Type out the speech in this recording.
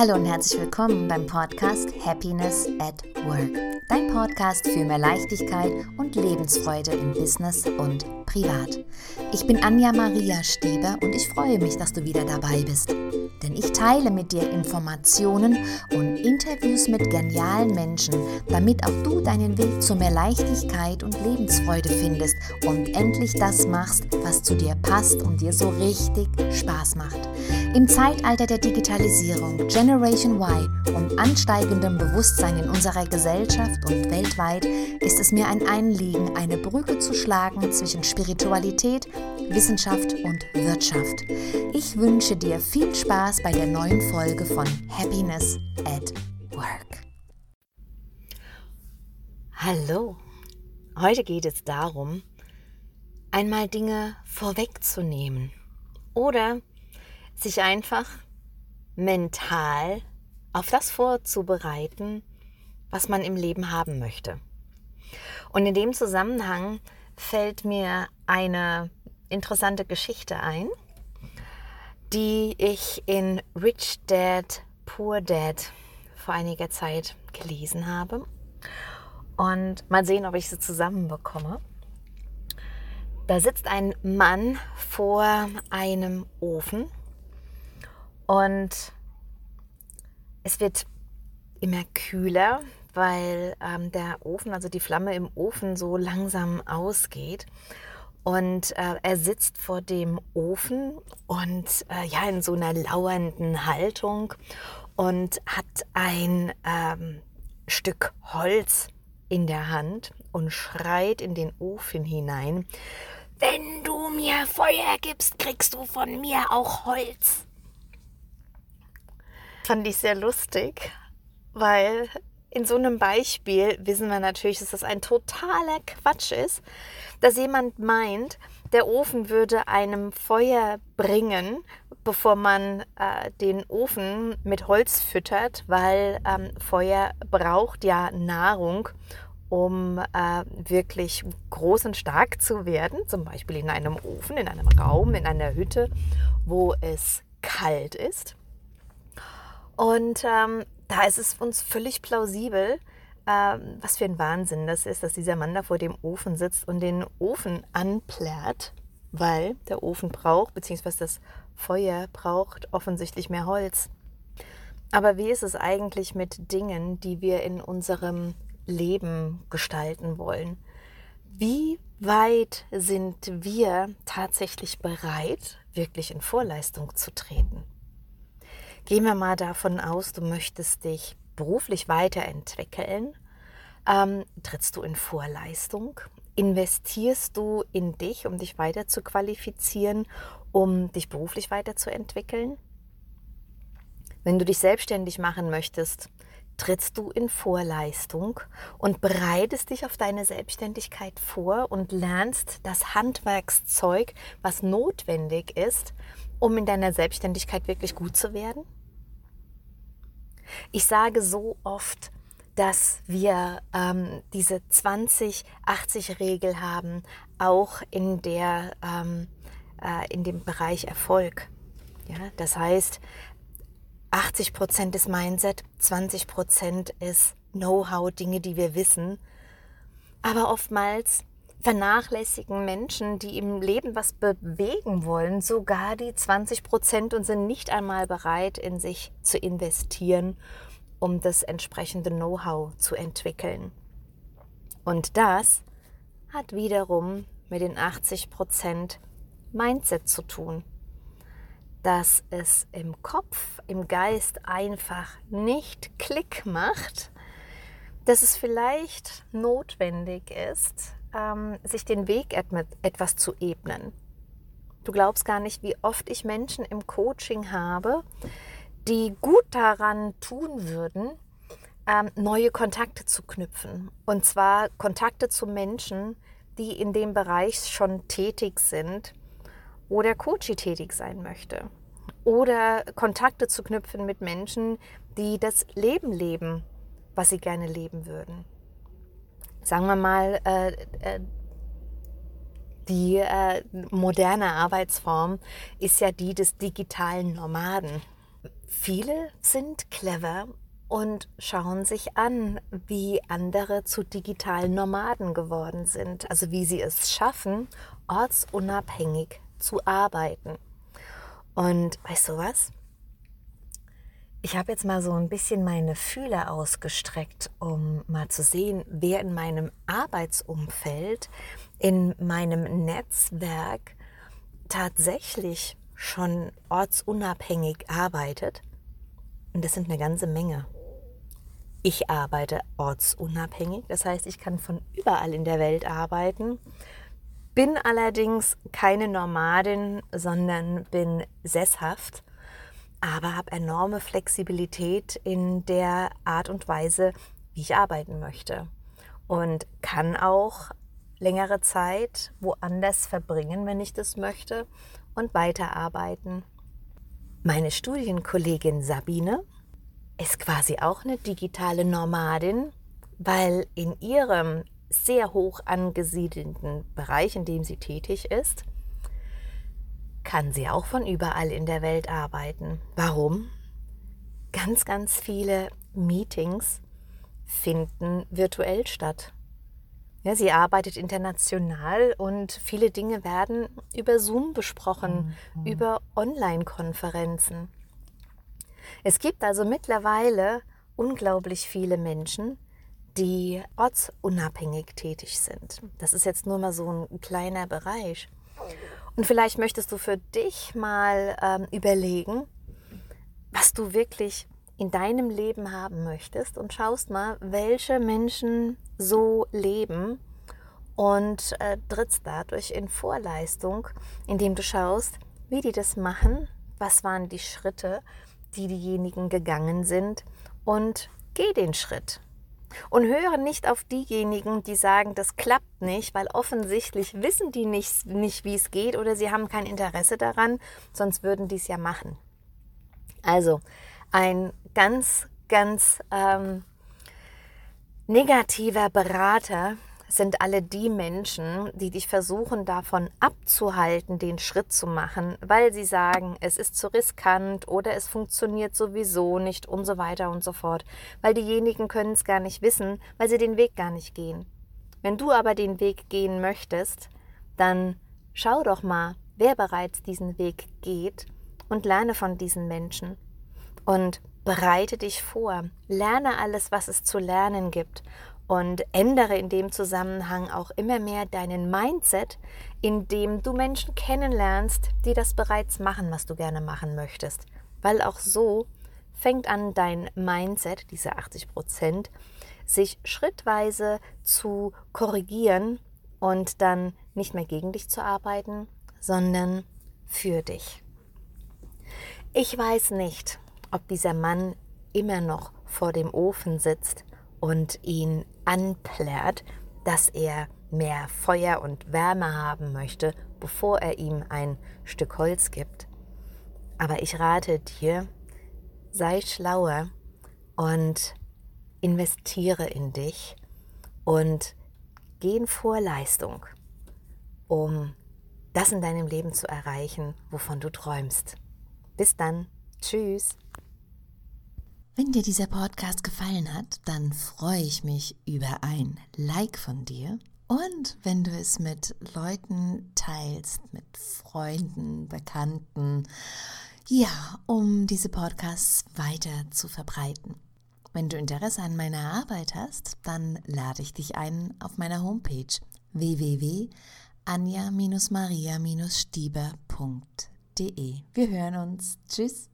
Hallo und herzlich willkommen beim Podcast Happiness at Work. Dein Podcast für mehr Leichtigkeit und Lebensfreude im Business und privat. Ich bin Anja Maria Stieber und ich freue mich, dass du wieder dabei bist. Denn ich teile mit dir Informationen und Interviews mit genialen Menschen, damit auch du deinen Weg zu mehr Leichtigkeit und Lebensfreude findest und endlich das machst, was zu dir passt und dir so richtig Spaß macht. Im Zeitalter der Digitalisierung, Generation Y und ansteigendem Bewusstsein in unserer Gesellschaft und weltweit ist es mir ein Anliegen, eine Brücke zu schlagen zwischen Spiritualität, Wissenschaft und Wirtschaft. Ich wünsche dir viel Spaß bei der neuen Folge von Happiness at Work. Hallo, heute geht es darum, einmal Dinge vorwegzunehmen oder sich einfach mental auf das vorzubereiten, was man im Leben haben möchte. Und in dem Zusammenhang fällt mir eine interessante Geschichte ein, die ich in Rich Dad, Poor Dad vor einiger Zeit gelesen habe. Und mal sehen, ob ich sie zusammenbekomme. Da sitzt ein Mann vor einem Ofen und es wird immer kühler, weil ähm, der Ofen, also die Flamme im Ofen so langsam ausgeht. Und äh, er sitzt vor dem Ofen und äh, ja, in so einer lauernden Haltung und hat ein ähm, Stück Holz in der Hand und schreit in den Ofen hinein. Wenn du mir Feuer gibst, kriegst du von mir auch Holz. Fand ich sehr lustig, weil in so einem Beispiel wissen wir natürlich, dass das ein totaler Quatsch ist, dass jemand meint, der Ofen würde einem Feuer bringen, bevor man äh, den Ofen mit Holz füttert, weil ähm, Feuer braucht ja Nahrung, um äh, wirklich groß und stark zu werden, zum Beispiel in einem Ofen, in einem Raum, in einer Hütte, wo es kalt ist. Und ähm, da ist es uns völlig plausibel, ähm, was für ein Wahnsinn das ist, dass dieser Mann da vor dem Ofen sitzt und den Ofen anplärt, weil der Ofen braucht, beziehungsweise das Feuer braucht offensichtlich mehr Holz. Aber wie ist es eigentlich mit Dingen, die wir in unserem Leben gestalten wollen? Wie weit sind wir tatsächlich bereit, wirklich in Vorleistung zu treten? Gehen wir mal davon aus, du möchtest dich beruflich weiterentwickeln. Ähm, trittst du in Vorleistung? Investierst du in dich, um dich weiter zu qualifizieren, um dich beruflich weiterzuentwickeln? Wenn du dich selbstständig machen möchtest, trittst du in Vorleistung und bereitest dich auf deine Selbstständigkeit vor und lernst das Handwerkszeug, was notwendig ist, um in deiner Selbstständigkeit wirklich gut zu werden? Ich sage so oft, dass wir ähm, diese 20-80-Regel haben, auch in, der, ähm, äh, in dem Bereich Erfolg. Ja, das heißt, 80 Prozent ist Mindset, 20 Prozent ist Know-how, Dinge, die wir wissen. Aber oftmals vernachlässigen Menschen, die im Leben was bewegen wollen, sogar die 20 Prozent und sind nicht einmal bereit, in sich zu investieren, um das entsprechende Know-how zu entwickeln. Und das hat wiederum mit den 80 Prozent Mindset zu tun, dass es im Kopf, im Geist einfach nicht Klick macht, dass es vielleicht notwendig ist, ähm, sich den Weg etwas zu ebnen. Du glaubst gar nicht, wie oft ich Menschen im Coaching habe, die gut daran tun würden, ähm, neue Kontakte zu knüpfen. Und zwar Kontakte zu Menschen, die in dem Bereich schon tätig sind oder Coachie tätig sein möchte. Oder Kontakte zu knüpfen mit Menschen, die das Leben leben, was sie gerne leben würden sagen wir mal, äh, äh, die äh, moderne Arbeitsform ist ja die des digitalen Nomaden. viele sind clever und schauen sich an, wie andere zu digitalen Nomaden geworden sind, also wie sie es schaffen, ortsunabhängig zu arbeiten. Und weißt du was? Ich habe jetzt mal so ein bisschen meine Fühler ausgestreckt, um mal zu sehen, wer in meinem Arbeitsumfeld, in meinem Netzwerk tatsächlich schon ortsunabhängig arbeitet. Und das sind eine ganze Menge. Ich arbeite ortsunabhängig, das heißt, ich kann von überall in der Welt arbeiten, bin allerdings keine Nomadin, sondern bin sesshaft aber habe enorme Flexibilität in der Art und Weise, wie ich arbeiten möchte. Und kann auch längere Zeit woanders verbringen, wenn ich das möchte, und weiterarbeiten. Meine Studienkollegin Sabine ist quasi auch eine digitale Nomadin, weil in ihrem sehr hoch angesiedelten Bereich, in dem sie tätig ist, kann sie auch von überall in der Welt arbeiten. Warum? Ganz, ganz viele Meetings finden virtuell statt. Ja, sie arbeitet international und viele Dinge werden über Zoom besprochen, mhm. über Online-Konferenzen. Es gibt also mittlerweile unglaublich viele Menschen, die ortsunabhängig tätig sind. Das ist jetzt nur mal so ein kleiner Bereich. Und vielleicht möchtest du für dich mal ähm, überlegen, was du wirklich in deinem Leben haben möchtest und schaust mal, welche Menschen so leben und äh, trittst dadurch in Vorleistung, indem du schaust, wie die das machen, was waren die Schritte, die diejenigen gegangen sind und geh den Schritt. Und höre nicht auf diejenigen, die sagen, das klappt nicht, weil offensichtlich wissen die nicht, nicht wie es geht oder sie haben kein Interesse daran, sonst würden die es ja machen. Also ein ganz, ganz ähm, negativer Berater sind alle die Menschen, die dich versuchen davon abzuhalten, den Schritt zu machen, weil sie sagen, es ist zu riskant oder es funktioniert sowieso nicht und so weiter und so fort, weil diejenigen können es gar nicht wissen, weil sie den Weg gar nicht gehen. Wenn du aber den Weg gehen möchtest, dann schau doch mal, wer bereits diesen Weg geht und lerne von diesen Menschen. Und bereite dich vor, lerne alles, was es zu lernen gibt und ändere in dem Zusammenhang auch immer mehr deinen Mindset, indem du Menschen kennenlernst, die das bereits machen, was du gerne machen möchtest. Weil auch so fängt an dein Mindset, diese 80 Prozent, sich schrittweise zu korrigieren und dann nicht mehr gegen dich zu arbeiten, sondern für dich. Ich weiß nicht, ob dieser Mann immer noch vor dem Ofen sitzt und ihn anplärt, dass er mehr Feuer und Wärme haben möchte, bevor er ihm ein Stück Holz gibt. Aber ich rate dir, sei schlauer und investiere in dich und geh in Vorleistung, um das in deinem Leben zu erreichen, wovon du träumst. Bis dann. Tschüss. Wenn dir dieser Podcast gefallen hat, dann freue ich mich über ein Like von dir. Und wenn du es mit Leuten teilst, mit Freunden, Bekannten, ja, um diese Podcasts weiter zu verbreiten. Wenn du Interesse an meiner Arbeit hast, dann lade ich dich ein auf meiner Homepage www.anja-maria-stieber.de. Wir hören uns. Tschüss.